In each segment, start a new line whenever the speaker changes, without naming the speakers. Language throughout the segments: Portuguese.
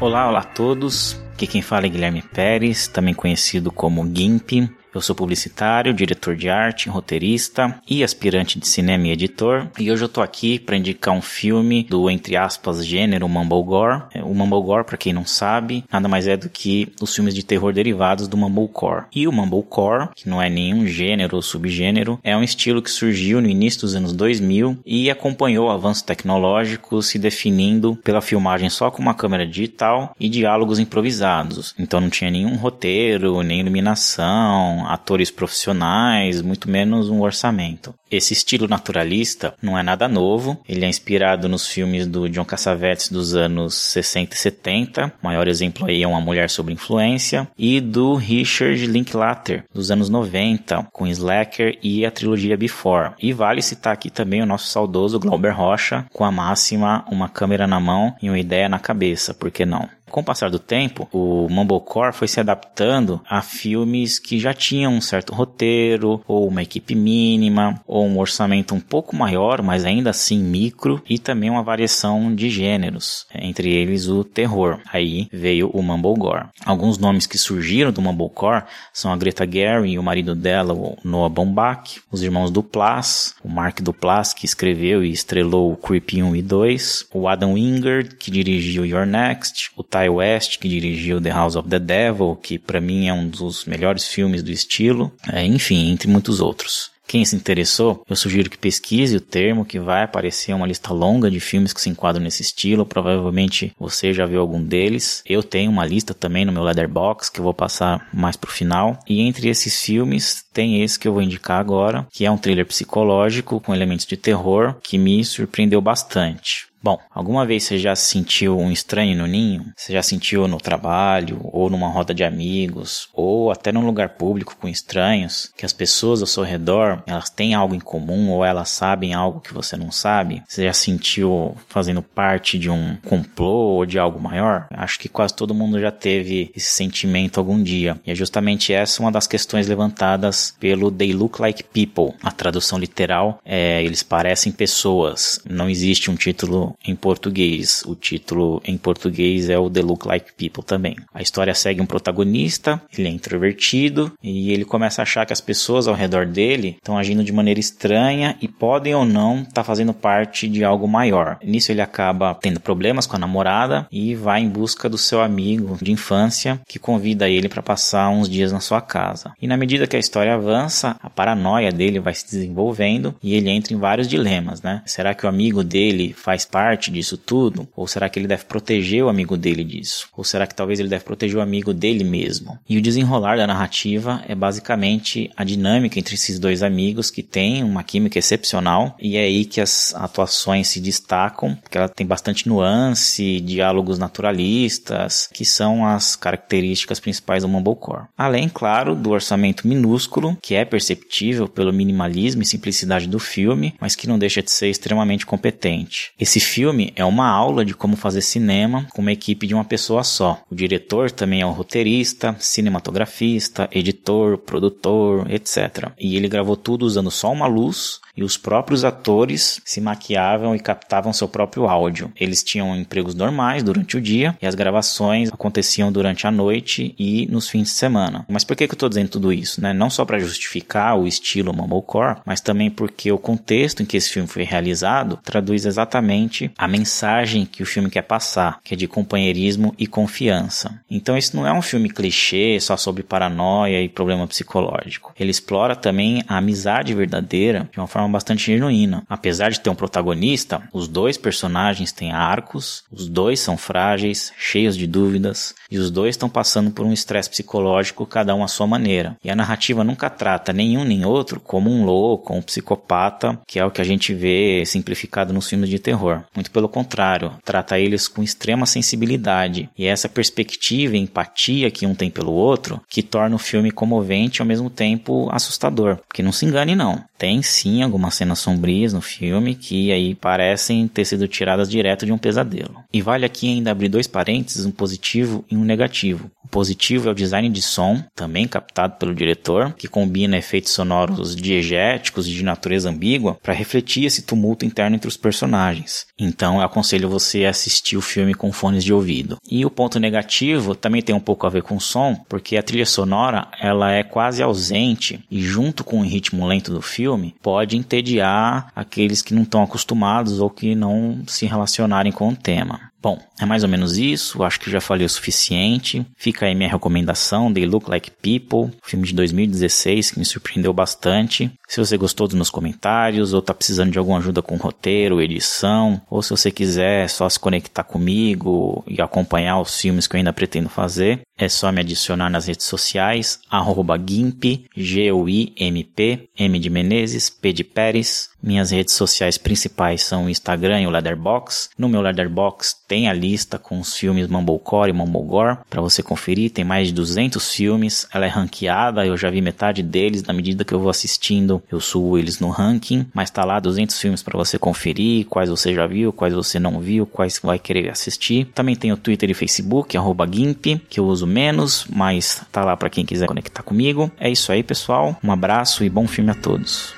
Olá, olá a todos. Aqui quem fala é Guilherme Pérez, também conhecido como GIMP. Eu sou publicitário, diretor de arte, roteirista e aspirante de cinema e editor. E hoje eu tô aqui para indicar um filme do, entre aspas, gênero Mumblegore. É, o Mumblegore, para quem não sabe, nada mais é do que os filmes de terror derivados do Mumblecore. E o Mumblecore, que não é nenhum gênero ou subgênero, é um estilo que surgiu no início dos anos 2000 e acompanhou o avanço tecnológico se definindo pela filmagem só com uma câmera digital e diálogos improvisados. Então não tinha nenhum roteiro, nem iluminação, atores profissionais, muito menos um orçamento. Esse estilo naturalista não é nada novo, ele é inspirado nos filmes do John Cassavetes dos anos 60 e 70, o maior exemplo aí é Uma Mulher Sob Influência, e do Richard Linklater dos anos 90, com Slacker e a trilogia Before. E vale citar aqui também o nosso saudoso Glauber Rocha, com a máxima Uma Câmera na Mão e uma Ideia na Cabeça, por que não? Com o passar do tempo, o Mumblecore foi se adaptando a filmes que já tinham um certo roteiro, ou uma equipe mínima, ou um orçamento um pouco maior, mas ainda assim micro, e também uma variação de gêneros, entre eles o terror. Aí veio o Mumblegore. Alguns nomes que surgiram do Mumblecore são a Greta Gerwig e o marido dela, o Noah Baumbach, os irmãos Duplass, o Mark Duplass, que escreveu e estrelou o Creepy 1 e 2, o Adam Wingard, que dirigiu Your Next, o West, que dirigiu The House of the Devil, que para mim é um dos melhores filmes do estilo, é, enfim, entre muitos outros. Quem se interessou, eu sugiro que pesquise o termo, que vai aparecer uma lista longa de filmes que se enquadram nesse estilo. Provavelmente você já viu algum deles. Eu tenho uma lista também no meu Letterbox que eu vou passar mais pro final. E entre esses filmes tem esse que eu vou indicar agora, que é um thriller psicológico com elementos de terror que me surpreendeu bastante. Bom, alguma vez você já sentiu um estranho no ninho? Você já sentiu no trabalho, ou numa roda de amigos, ou até num lugar público com estranhos, que as pessoas ao seu redor, elas têm algo em comum ou elas sabem algo que você não sabe? Você já sentiu fazendo parte de um complô ou de algo maior? Acho que quase todo mundo já teve esse sentimento algum dia. E é justamente essa uma das questões levantadas pelo They Look Like People. A tradução literal é eles parecem pessoas. Não existe um título em português. O título em português é o The Look Like People também. A história segue um protagonista, ele é introvertido e ele começa a achar que as pessoas ao redor dele estão agindo de maneira estranha e podem ou não estar tá fazendo parte de algo maior. Nisso ele acaba tendo problemas com a namorada e vai em busca do seu amigo de infância que convida ele para passar uns dias na sua casa. E na medida que a história avança, a paranoia dele vai se desenvolvendo e ele entra em vários dilemas, né? Será que o amigo dele faz parte parte disso tudo? Ou será que ele deve proteger o amigo dele disso? Ou será que talvez ele deve proteger o amigo dele mesmo? E o desenrolar da narrativa é basicamente a dinâmica entre esses dois amigos que têm uma química excepcional e é aí que as atuações se destacam, porque ela tem bastante nuance, diálogos naturalistas, que são as características principais do Mumblecore. Além, claro, do orçamento minúsculo, que é perceptível pelo minimalismo e simplicidade do filme, mas que não deixa de ser extremamente competente. Esse filme é uma aula de como fazer cinema com uma equipe de uma pessoa só. O diretor também é um roteirista, cinematografista, editor, produtor, etc. E ele gravou tudo usando só uma luz e os próprios atores se maquiavam e captavam seu próprio áudio. Eles tinham empregos normais durante o dia e as gravações aconteciam durante a noite e nos fins de semana. Mas por que, eu estou dizendo tudo isso? Né? Não só para justificar o estilo Mumblecore, mas também porque o contexto em que esse filme foi realizado traduz exatamente a mensagem que o filme quer passar, que é de companheirismo e confiança. Então esse não é um filme clichê só sobre paranoia e problema psicológico. Ele explora também a amizade verdadeira de uma bastante genuína. Apesar de ter um protagonista, os dois personagens têm arcos, os dois são frágeis, cheios de dúvidas, e os dois estão passando por um estresse psicológico, cada um à sua maneira. E a narrativa nunca trata nenhum nem outro como um louco, um psicopata, que é o que a gente vê simplificado nos filmes de terror. Muito pelo contrário, trata eles com extrema sensibilidade. E é essa perspectiva e empatia que um tem pelo outro que torna o filme comovente e ao mesmo tempo assustador. Porque não se engane não, tem sim algumas cenas sombrias no filme que aí parecem ter sido tiradas direto de um pesadelo. E vale aqui ainda abrir dois parênteses, um positivo e um negativo. O positivo é o design de som, também captado pelo diretor, que combina efeitos sonoros diegéticos e de natureza ambígua para refletir esse tumulto interno entre os personagens. Então eu aconselho você a assistir o filme com fones de ouvido. E o ponto negativo também tem um pouco a ver com o som, porque a trilha sonora ela é quase ausente e junto com o ritmo lento do filme pode entediar aqueles que não estão acostumados ou que não se relacionarem com o tema. Bom, é mais ou menos isso. Acho que já falei o suficiente. Fica aí minha recomendação: They Look Like People, filme de 2016 que me surpreendeu bastante. Se você gostou dos meus comentários, ou tá precisando de alguma ajuda com roteiro, edição, ou se você quiser só se conectar comigo e acompanhar os filmes que eu ainda pretendo fazer, é só me adicionar nas redes sociais, arroba GIMP, G-U-I-M-P, M de Menezes, P de Pérez. Minhas redes sociais principais são o Instagram e o Leatherbox. No meu Leatherbox tem a lista com os filmes Mumblecore e Mumblegore para você conferir. Tem mais de 200 filmes. Ela é ranqueada, eu já vi metade deles. Na medida que eu vou assistindo, eu subo eles no ranking. Mas tá lá 200 filmes para você conferir, quais você já viu, quais você não viu, quais vai querer assistir. Também tem o Twitter e Facebook, arroba GIMP, que eu uso menos, mas tá lá para quem quiser conectar comigo. É isso aí, pessoal. Um abraço e bom filme a todos.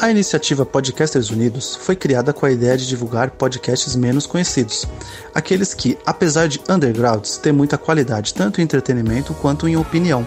A iniciativa Podcasters Unidos foi criada com a ideia de divulgar podcasts menos conhecidos, aqueles que, apesar de undergrounds, têm muita qualidade tanto em entretenimento quanto em opinião.